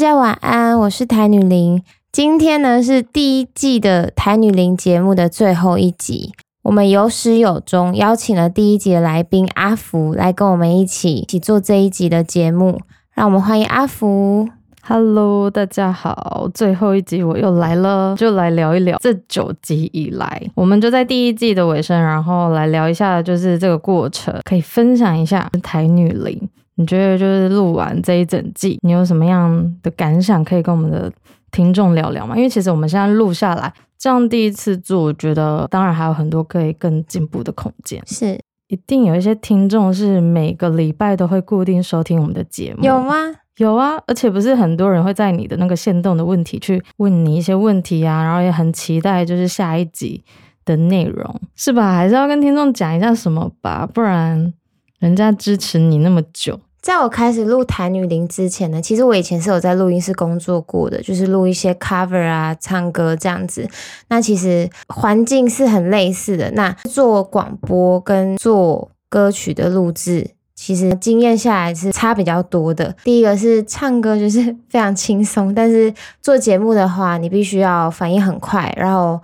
大家晚安，我是台女林。今天呢是第一季的台女林节目的最后一集，我们有始有终，邀请了第一集的来宾阿福来跟我们一起一起做这一集的节目。让我们欢迎阿福。Hello，大家好，最后一集我又来了，就来聊一聊这九集以来，我们就在第一季的尾声，然后来聊一下，就是这个过程，可以分享一下台女零。你觉得就是录完这一整季，你有什么样的感想可以跟我们的听众聊聊吗？因为其实我们现在录下来，这样第一次做，我觉得当然还有很多可以更进步的空间。是一定有一些听众是每个礼拜都会固定收听我们的节目，有吗？有啊，而且不是很多人会在你的那个限动的问题去问你一些问题啊，然后也很期待就是下一集的内容，是吧？还是要跟听众讲一下什么吧，不然人家支持你那么久。在我开始录台女零之前呢，其实我以前是有在录音室工作过的，就是录一些 cover 啊、唱歌这样子。那其实环境是很类似的。那做广播跟做歌曲的录制，其实经验下来是差比较多的。第一个是唱歌就是 非常轻松，但是做节目的话，你必须要反应很快，然后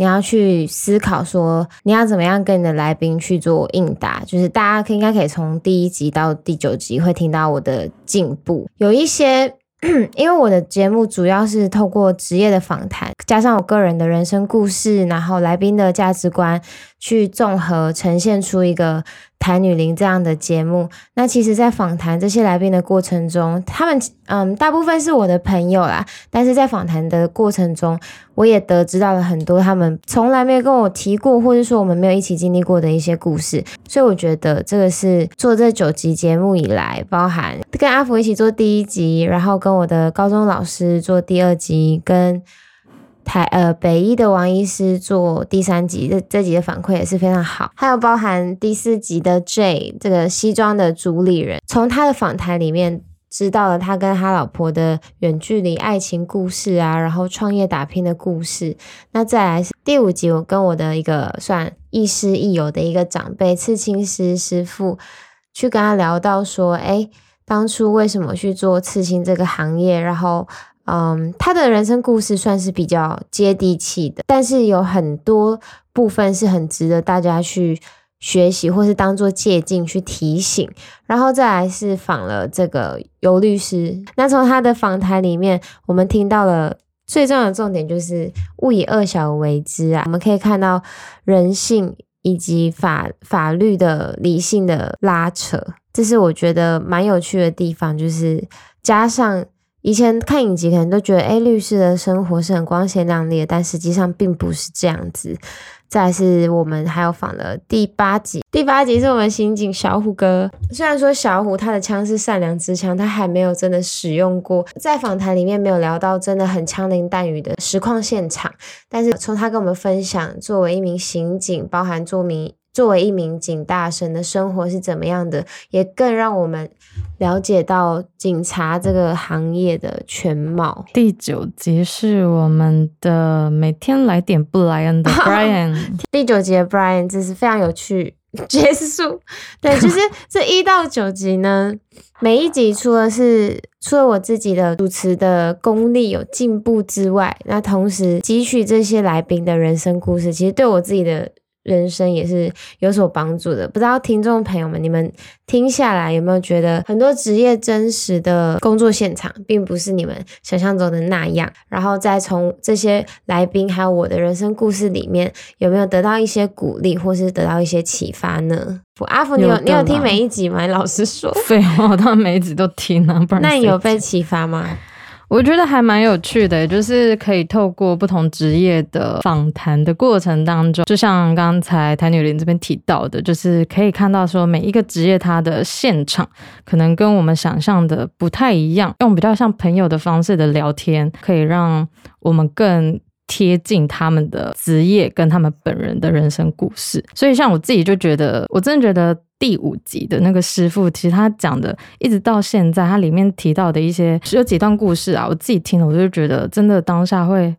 你要去思考说你要怎么样跟你的来宾去做应答，就是大家应该可以从第一集到第九集会听到我的进步，有一些。因为我的节目主要是透过职业的访谈，加上我个人的人生故事，然后来宾的价值观，去综合呈现出一个台女零这样的节目。那其实，在访谈这些来宾的过程中，他们嗯，大部分是我的朋友啦，但是在访谈的过程中，我也得知到了很多他们从来没有跟我提过，或者说我们没有一起经历过的一些故事。所以我觉得这个是做这九集节目以来，包含跟阿福一起做第一集，然后跟我的高中老师做第二集，跟台呃北医的王医师做第三集，这这集的反馈也是非常好。还有包含第四集的 J 这个西装的主理人，从他的访谈里面。知道了他跟他老婆的远距离爱情故事啊，然后创业打拼的故事。那再来是第五集，我跟我的一个算亦师亦友的一个长辈刺青师师傅，去跟他聊到说，哎，当初为什么去做刺青这个行业？然后，嗯，他的人生故事算是比较接地气的，但是有很多部分是很值得大家去。学习或是当做借鉴去提醒，然后再来是访了这个尤律师。那从他的访谈里面，我们听到了最重要的重点就是勿以恶小为之啊。我们可以看到人性以及法法律的理性的拉扯，这是我觉得蛮有趣的地方。就是加上以前看影集，可能都觉得哎，律师的生活是很光鲜亮丽的，但实际上并不是这样子。再是我们还有访了第八集，第八集是我们刑警小虎哥。虽然说小虎他的枪是善良之枪，他还没有真的使用过，在访谈里面没有聊到真的很枪林弹雨的实况现场，但是从他跟我们分享，作为一名刑警，包含做名。作为一名警大神的生活是怎么样的，也更让我们了解到警察这个行业的全貌。第九集是我们的每天来点布莱恩的 Brian，第九集的 Brian 这是非常有趣 结束。对，就是这一到九集呢，每一集除了是除了我自己的主持的功力有进步之外，那同时汲取这些来宾的人生故事，其实对我自己的。人生也是有所帮助的，不知道听众朋友们，你们听下来有没有觉得很多职业真实的工作现场，并不是你们想象中的那样？然后再从这些来宾还有我的人生故事里面，有没有得到一些鼓励，或是得到一些启发呢？阿福，你有你有听每一集吗？老实说，废话，我当然每一集都听啊，不然那你有被启发吗？我觉得还蛮有趣的，就是可以透过不同职业的访谈的过程当中，就像刚才谭女林这边提到的，就是可以看到说每一个职业它的现场可能跟我们想象的不太一样，用比较像朋友的方式的聊天，可以让我们更贴近他们的职业跟他们本人的人生故事。所以像我自己就觉得，我真的觉得。第五集的那个师傅，其实他讲的一直到现在，他里面提到的一些有几段故事啊，我自己听了，我就觉得真的当下会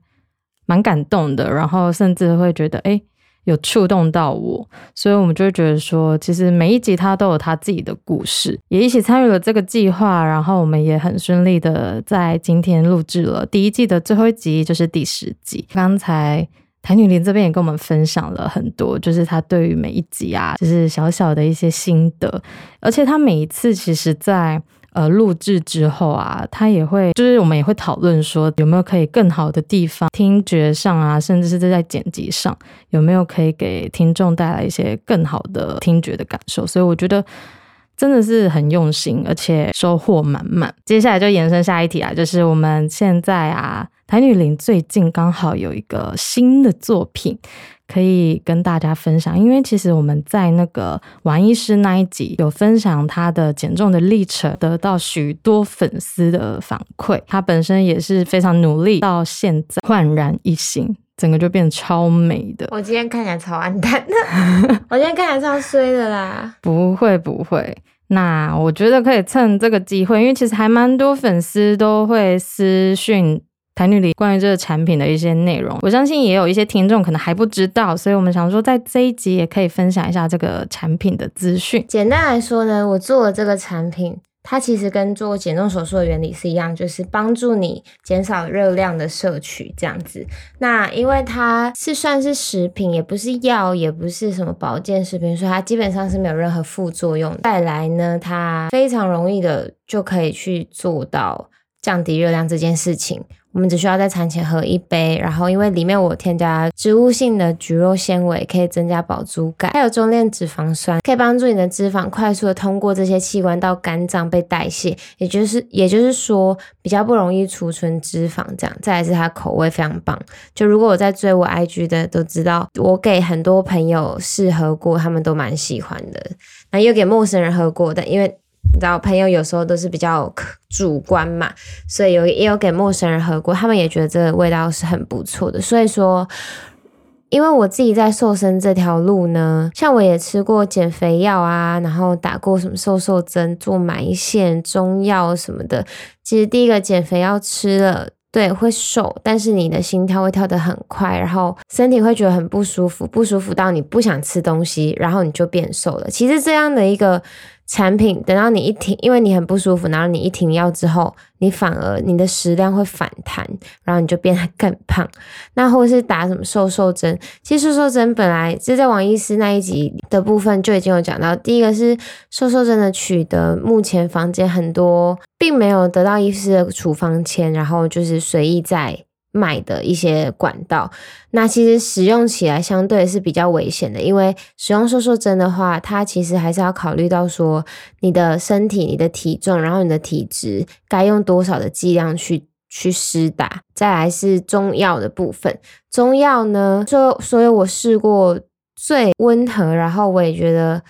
蛮感动的，然后甚至会觉得，哎，有触动到我，所以我们就会觉得说，其实每一集它都有它自己的故事，也一起参与了这个计划，然后我们也很顺利的在今天录制了第一季的最后一集，就是第十集。刚才谭女林这边也跟我们分享了很多，就是她对于每一集啊，就是小小的一些心得，而且她每一次其实，在呃，录制之后啊，他也会，就是我们也会讨论说，有没有可以更好的地方，听觉上啊，甚至是在剪辑上，有没有可以给听众带来一些更好的听觉的感受。所以我觉得真的是很用心，而且收获满满。接下来就延伸下一题啊，就是我们现在啊，台女林最近刚好有一个新的作品。可以跟大家分享，因为其实我们在那个王医师那一集有分享他的减重的历程，得到许多粉丝的反馈。他本身也是非常努力，到现在焕然一新，整个就变超美的。我今天看起来超暗淡的，我今天看起来超衰的啦。不会不会，那我觉得可以趁这个机会，因为其实还蛮多粉丝都会私讯。台女里关于这个产品的一些内容，我相信也有一些听众可能还不知道，所以我们想说在这一集也可以分享一下这个产品的资讯。简单来说呢，我做了这个产品，它其实跟做减重手术的原理是一样，就是帮助你减少热量的摄取这样子。那因为它是算是食品，也不是药，也不是什么保健食品，所以它基本上是没有任何副作用。再来呢，它非常容易的就可以去做到降低热量这件事情。我们只需要在餐前喝一杯，然后因为里面我添加植物性的菊肉纤维，可以增加饱足感，还有中链脂肪酸，可以帮助你的脂肪快速的通过这些器官到肝脏被代谢，也就是也就是说比较不容易储存脂肪。这样，再来是它口味非常棒，就如果我在追我 IG 的都知道，我给很多朋友试喝过，他们都蛮喜欢的，那又给陌生人喝过，但因为。你知道，朋友有时候都是比较主观嘛，所以有也有给陌生人喝过，他们也觉得这个味道是很不错的。所以说，因为我自己在瘦身这条路呢，像我也吃过减肥药啊，然后打过什么瘦瘦针、做埋线、中药什么的。其实第一个减肥药吃了，对，会瘦，但是你的心跳会跳得很快，然后身体会觉得很不舒服，不舒服到你不想吃东西，然后你就变瘦了。其实这样的一个。产品等到你一停，因为你很不舒服，然后你一停药之后，你反而你的食量会反弹，然后你就变得更胖。那或是打什么瘦瘦针，其实瘦瘦针本来就在王医师那一集的部分就已经有讲到。第一个是瘦瘦针的取得，目前房间很多并没有得到医师的处方签，然后就是随意在。买的一些管道，那其实使用起来相对是比较危险的，因为使用瘦瘦针的话，它其实还是要考虑到说你的身体、你的体重，然后你的体质，该用多少的剂量去去施打。再来是中药的部分，中药呢，就所以我试过最温和，然后我也觉得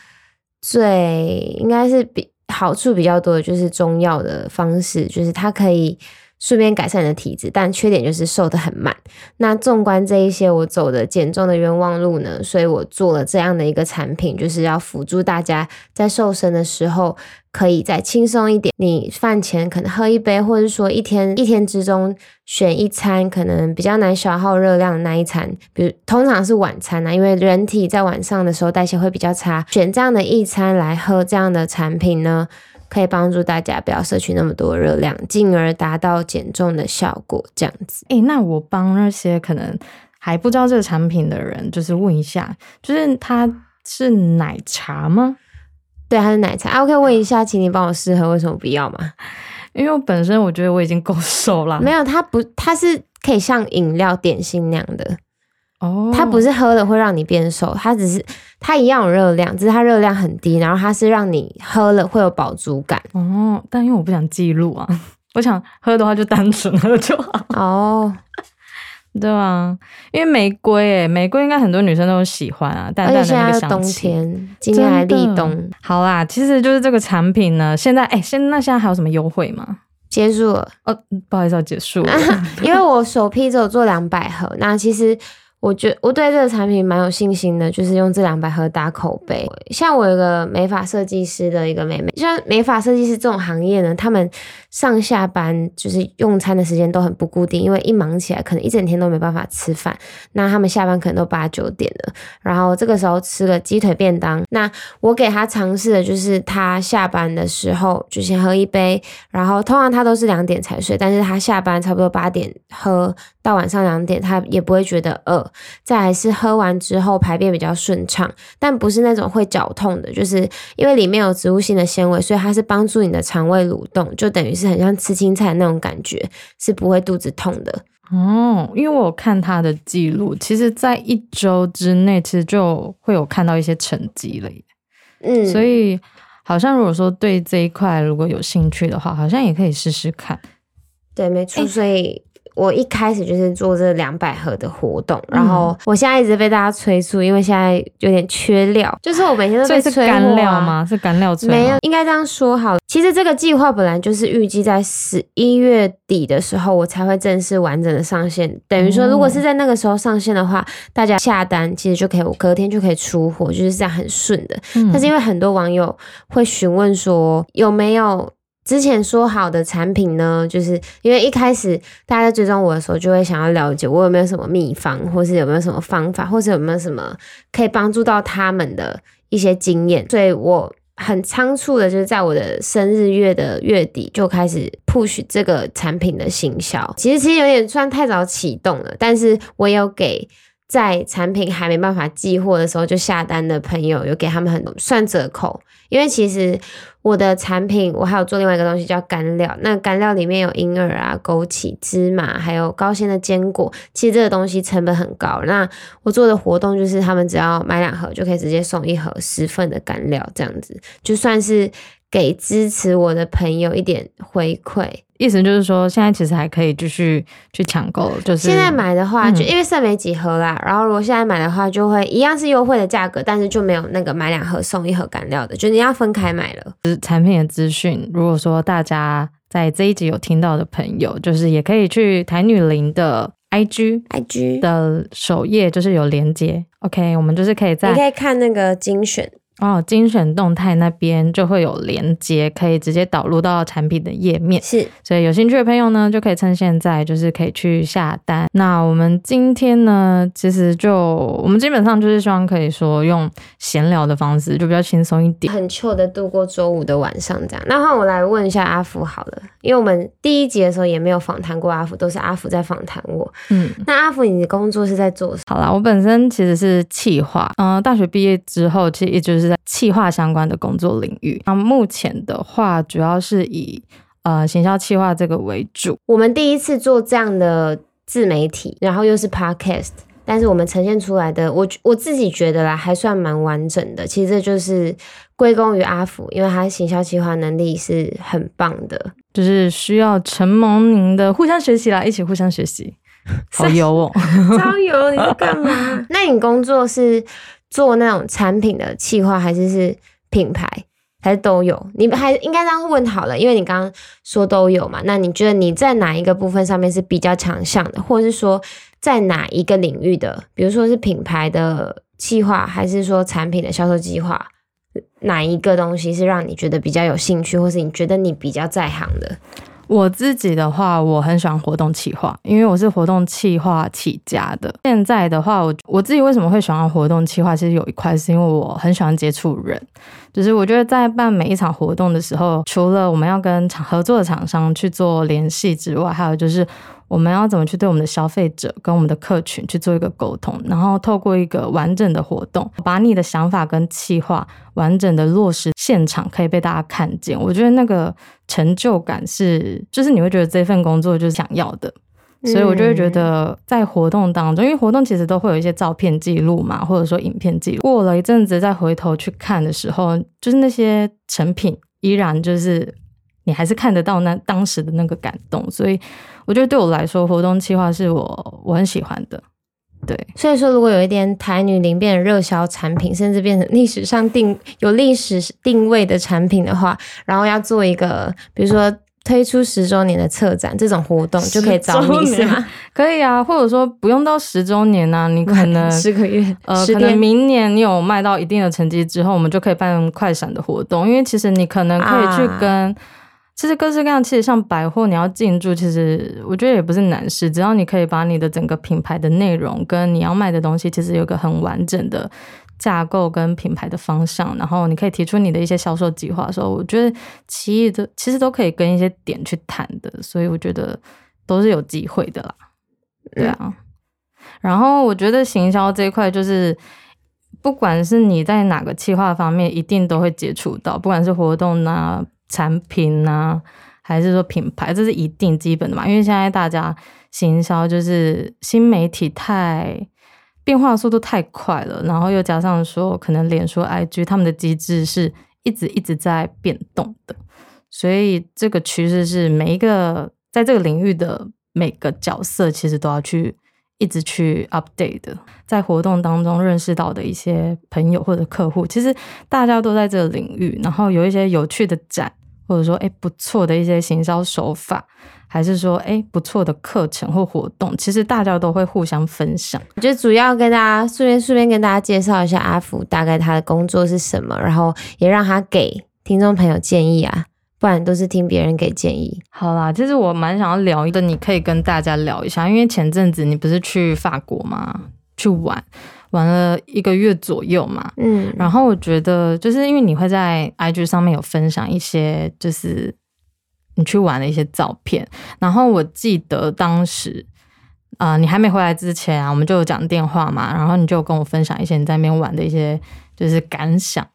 最应该是比好处比较多的就是中药的方式，就是它可以。顺便改善你的体质，但缺点就是瘦得很慢。那纵观这一些我走的减重的冤枉路呢，所以我做了这样的一个产品，就是要辅助大家在瘦身的时候可以再轻松一点。你饭前可能喝一杯，或者说一天一天之中选一餐可能比较难消耗热量的那一餐，比如通常是晚餐啊，因为人体在晚上的时候代谢会比较差，选这样的一餐来喝这样的产品呢。可以帮助大家不要摄取那么多热量，进而达到减重的效果。这样子，哎，那我帮那些可能还不知道这个产品的人，就是问一下，就是它是奶茶吗？对，它是奶茶。OK，问一下，请你帮我试喝，为什么不要吗？因为我本身我觉得我已经够瘦了。没有，它不，它是可以像饮料、点心那样的。哦，它不是喝了会让你变瘦，它只是它一样有热量，只是它热量很低，然后它是让你喝了会有饱足感。哦，但因为我不想记录啊，我想喝的话就单纯喝就好。哦，对啊，因为玫瑰，哎，玫瑰应该很多女生都喜欢啊，但是冬天，今天还立冬。好啦，其实就是这个产品呢，现在哎，现那现在还有什么优惠吗？结束了，哦，不好意思，要结束了，因为我首批只有做两百盒，那其实。我觉我对这个产品蛮有信心的，就是用这两百盒打口碑。像我有个美发设计师的一个妹妹，像美发设计师这种行业呢，他们上下班就是用餐的时间都很不固定，因为一忙起来可能一整天都没办法吃饭。那他们下班可能都八九点了，然后这个时候吃个鸡腿便当。那我给他尝试的就是他下班的时候就先喝一杯，然后通常他都是两点才睡，但是他下班差不多八点喝到晚上两点，他也不会觉得饿。再来是喝完之后排便比较顺畅，但不是那种会绞痛的，就是因为里面有植物性的纤维，所以它是帮助你的肠胃蠕动，就等于是很像吃青菜那种感觉，是不会肚子痛的。哦，因为我有看他的记录，其实在一周之内，其实就会有看到一些成绩了。嗯，所以好像如果说对这一块如果有兴趣的话，好像也可以试试看。对，没错，所以。我一开始就是做这两百盒的活动，然后我现在一直被大家催促，因为现在有点缺料，就是我每天都在催干料吗？是干料催？没有，应该这样说好。其实这个计划本来就是预计在十一月底的时候，我才会正式完整的上线。等于说，如果是在那个时候上线的话，大家下单其实就可以，我隔天就可以出货，就是这样很顺的。但是因为很多网友会询问说有没有。之前说好的产品呢，就是因为一开始大家在追踪我的时候，就会想要了解我有没有什么秘方，或是有没有什么方法，或是有没有什么可以帮助到他们的一些经验。所以我很仓促的，就是在我的生日月的月底就开始 push 这个产品的行销。其实其实有点算太早启动了，但是我有给在产品还没办法寄货的时候就下单的朋友，有给他们很多算折扣，因为其实。我的产品，我还有做另外一个东西叫干料。那干料里面有银耳啊、枸杞、芝麻，还有高纤的坚果。其实这个东西成本很高。那我做的活动就是，他们只要买两盒，就可以直接送一盒十份的干料，这样子就算是。给支持我的朋友一点回馈，意思就是说，现在其实还可以继续去抢购。就是现在买的话，就因为剩没几盒啦。然后如果现在买的话，就会一样是优惠的价格，但是就没有那个买两盒送一盒干料的，就你要分开买了。产品的资讯，如果说大家在这一集有听到的朋友，就是也可以去台女林的 IG IG 的首页，就是有连接。OK，我们就是可以在你可以看那个精选。哦，精选动态那边就会有连接，可以直接导入到产品的页面。是，所以有兴趣的朋友呢，就可以趁现在，就是可以去下单。那我们今天呢，其实就我们基本上就是希望可以说用闲聊的方式，就比较轻松一点，很 chill 的度过周五的晚上这样。那换我来问一下阿福好了，因为我们第一集的时候也没有访谈过阿福，都是阿福在访谈我。嗯，那阿福，你的工作是在做什么？好啦，我本身其实是企划，嗯，大学毕业之后其实一直是。在企划相关的工作领域，那目前的话，主要是以呃行销企划这个为主。我们第一次做这样的自媒体，然后又是 podcast，但是我们呈现出来的，我我自己觉得啦，还算蛮完整的。其实这就是归功于阿福，因为他行销企划能力是很棒的，就是需要承蒙您的互相学习啦，一起互相学习。好油哦，超油！你在干嘛？那你工作是？做那种产品的企划，还是是品牌，还是都有？你们还应该这样问好了，因为你刚刚说都有嘛。那你觉得你在哪一个部分上面是比较强项的，或者是说在哪一个领域的？比如说是品牌的企划，还是说产品的销售计划？哪一个东西是让你觉得比较有兴趣，或是你觉得你比较在行的？我自己的话，我很喜欢活动企划，因为我是活动企划起家的。现在的话，我我自己为什么会喜欢活动企划？其实有一块是因为我很喜欢接触人，就是我觉得在办每一场活动的时候，除了我们要跟厂合作的厂商去做联系之外，还有就是。我们要怎么去对我们的消费者跟我们的客群去做一个沟通，然后透过一个完整的活动，把你的想法跟企划完整的落实现场，可以被大家看见。我觉得那个成就感是，就是你会觉得这份工作就是想要的，所以我就会觉得在活动当中，因为活动其实都会有一些照片记录嘛，或者说影片记录，过了一阵子再回头去看的时候，就是那些成品依然就是你还是看得到那当时的那个感动，所以。我觉得对我来说，活动计划是我我很喜欢的，对。所以说，如果有一点台女零变成热销产品，甚至变成历史上定有历史定位的产品的话，然后要做一个，比如说推出十周年的策展这种活动就可以找你是吗？可以啊，或者说不用到十周年啊，你可能十个月，呃，可能明年你有卖到一定的成绩之后，我们就可以办快闪的活动。因为其实你可能可以去跟，其实各式各样，其实像百货你要进驻，其实我觉得也不是难事，只要你可以把你的整个品牌的内容跟你要卖的东西，其实有个很完整的。架构跟品牌的方向，然后你可以提出你的一些销售计划的时候，我觉得其余的其实都可以跟一些点去谈的，所以我觉得都是有机会的啦。对啊，然后我觉得行销这一块就是，不管是你在哪个企划方面，一定都会接触到，不管是活动呐、产品呐，还是说品牌，这是一定基本的嘛。因为现在大家行销就是新媒体太。变化速度太快了，然后又加上说，可能脸书、IG 他们的机制是一直一直在变动的，所以这个趋势是每一个在这个领域的每个角色，其实都要去一直去 update 的。在活动当中认识到的一些朋友或者客户，其实大家都在这个领域，然后有一些有趣的展，或者说哎不错的一些行销手法。还是说，哎，不错的课程或活动，其实大家都会互相分享。我觉得主要跟大家顺便顺便跟大家介绍一下阿福大概他的工作是什么，然后也让他给听众朋友建议啊，不然都是听别人给建议。好啦，其实我蛮想要聊一个，你可以跟大家聊一下，因为前阵子你不是去法国吗？去玩玩了一个月左右嘛，嗯，然后我觉得就是因为你会在 IG 上面有分享一些，就是。你去玩的一些照片，然后我记得当时，啊，你还没回来之前啊，我们就有讲电话嘛，然后你就跟我分享一些你在那边玩的一些就是感想，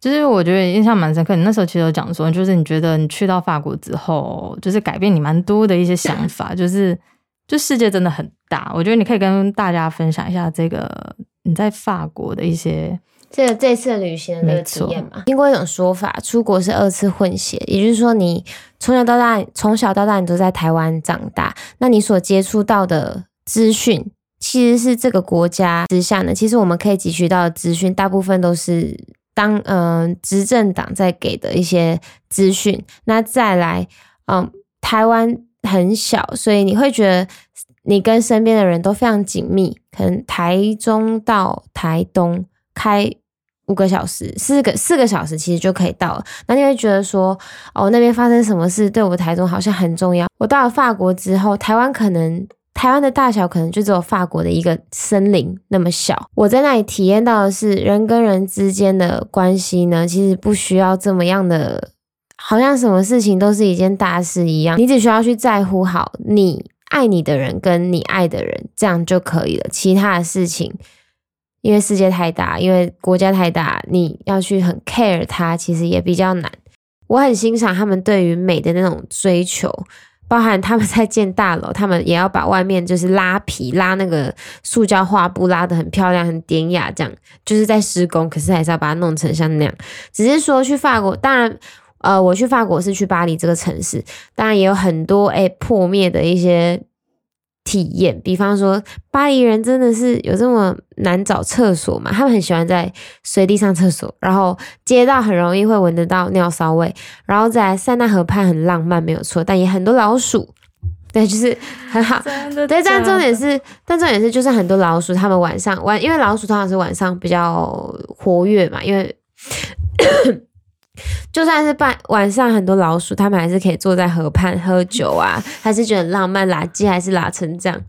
就是我觉得印象蛮深刻。你那时候其实有讲说，就是你觉得你去到法国之后，就是改变你蛮多的一些想法，就是就世界真的很大。我觉得你可以跟大家分享一下这个你在法国的一些。这个这次旅行的那个体验嘛，听过一种说法，出国是二次混血，也就是说，你从小到大，从小到大你都在台湾长大，那你所接触到的资讯，其实是这个国家之下呢，其实我们可以汲取到的资讯，大部分都是当嗯执政党在给的一些资讯。那再来，嗯，台湾很小，所以你会觉得你跟身边的人都非常紧密，可能台中到台东。开五个小时，四个四个小时其实就可以到了。那你会觉得说，哦，那边发生什么事对我台中好像很重要。我到了法国之后，台湾可能台湾的大小可能就只有法国的一个森林那么小。我在那里体验到的是人跟人之间的关系呢，其实不需要这么样的，好像什么事情都是一件大事一样。你只需要去在乎好你爱你的人跟你爱的人，这样就可以了。其他的事情。因为世界太大，因为国家太大，你要去很 care 它，其实也比较难。我很欣赏他们对于美的那种追求，包含他们在建大楼，他们也要把外面就是拉皮、拉那个塑胶画布，拉得很漂亮、很典雅，这样就是在施工，可是还是要把它弄成像那样。只是说去法国，当然，呃，我去法国是去巴黎这个城市，当然也有很多诶破灭的一些。体验，比方说巴黎人真的是有这么难找厕所嘛？他们很喜欢在随地上厕所，然后街道很容易会闻得到尿骚味，然后在塞纳河畔很浪漫，没有错，但也很多老鼠，对，就是很好，对，但重点是，但重点是就是很多老鼠，他们晚上晚，因为老鼠通常是晚上比较活跃嘛，因为。就算是半晚上，很多老鼠，他们还是可以坐在河畔喝酒啊，还是觉得浪漫，垃圾还是拉成这样，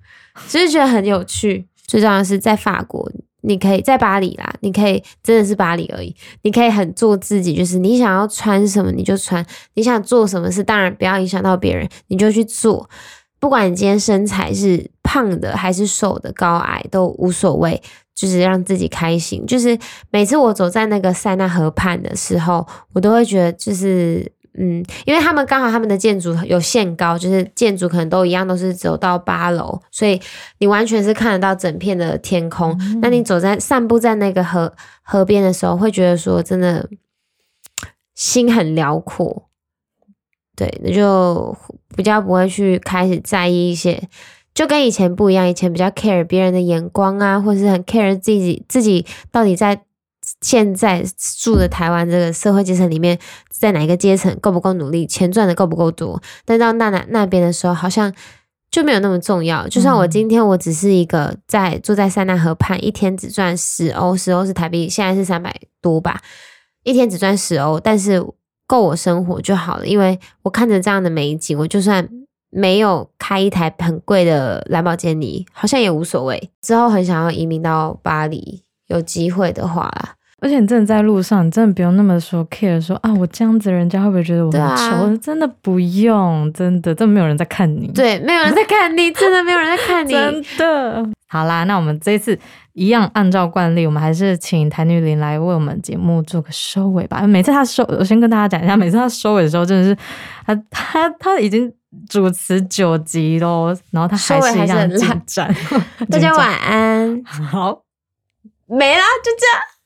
只是觉得很有趣。最重要的是在法国，你可以在巴黎啦，你可以真的是巴黎而已，你可以很做自己，就是你想要穿什么你就穿，你想做什么事，当然不要影响到别人，你就去做。不管你今天身材是胖的还是瘦的，高矮都无所谓。就是让自己开心，就是每次我走在那个塞纳河畔的时候，我都会觉得，就是嗯，因为他们刚好他们的建筑有限高，就是建筑可能都一样，都是走到八楼，所以你完全是看得到整片的天空。那你走在散步在那个河河边的时候，会觉得说真的心很辽阔，对，那就比较不会去开始在意一些。就跟以前不一样，以前比较 care 别人的眼光啊，或者是很 care 自己自己到底在现在住的台湾这个社会阶层里面，在哪一个阶层够不够努力，钱赚的够不够多，但到那那那边的时候，好像就没有那么重要。就算我嗯今天我只是一个在住在塞纳河畔，一天只赚十欧，十欧是台币，现在是三百多吧，一天只赚十欧，但是够我生活就好了。因为我看着这样的美景，我就算没有开一台很贵的兰博基尼，好像也无所谓。之后很想要移民到巴黎，有机会的话。而且你真的在路上，你真的不用那么说 care 说啊，我这样子人家会不会觉得我对很啊丑？真的不用，真的，真的没有人在看你。对，没有人在看你，真的没有人在看你。真的。好啦，那我们这一次一样按照惯例，我们还是请谭女林来为我们节目做个收尾吧。每次她收，我先跟大家讲一下，每次她收尾的时候，真的是她她她已经主持九集喽，然后她还是一样还是很烂紧张。大家晚安，好。没啦，就这样。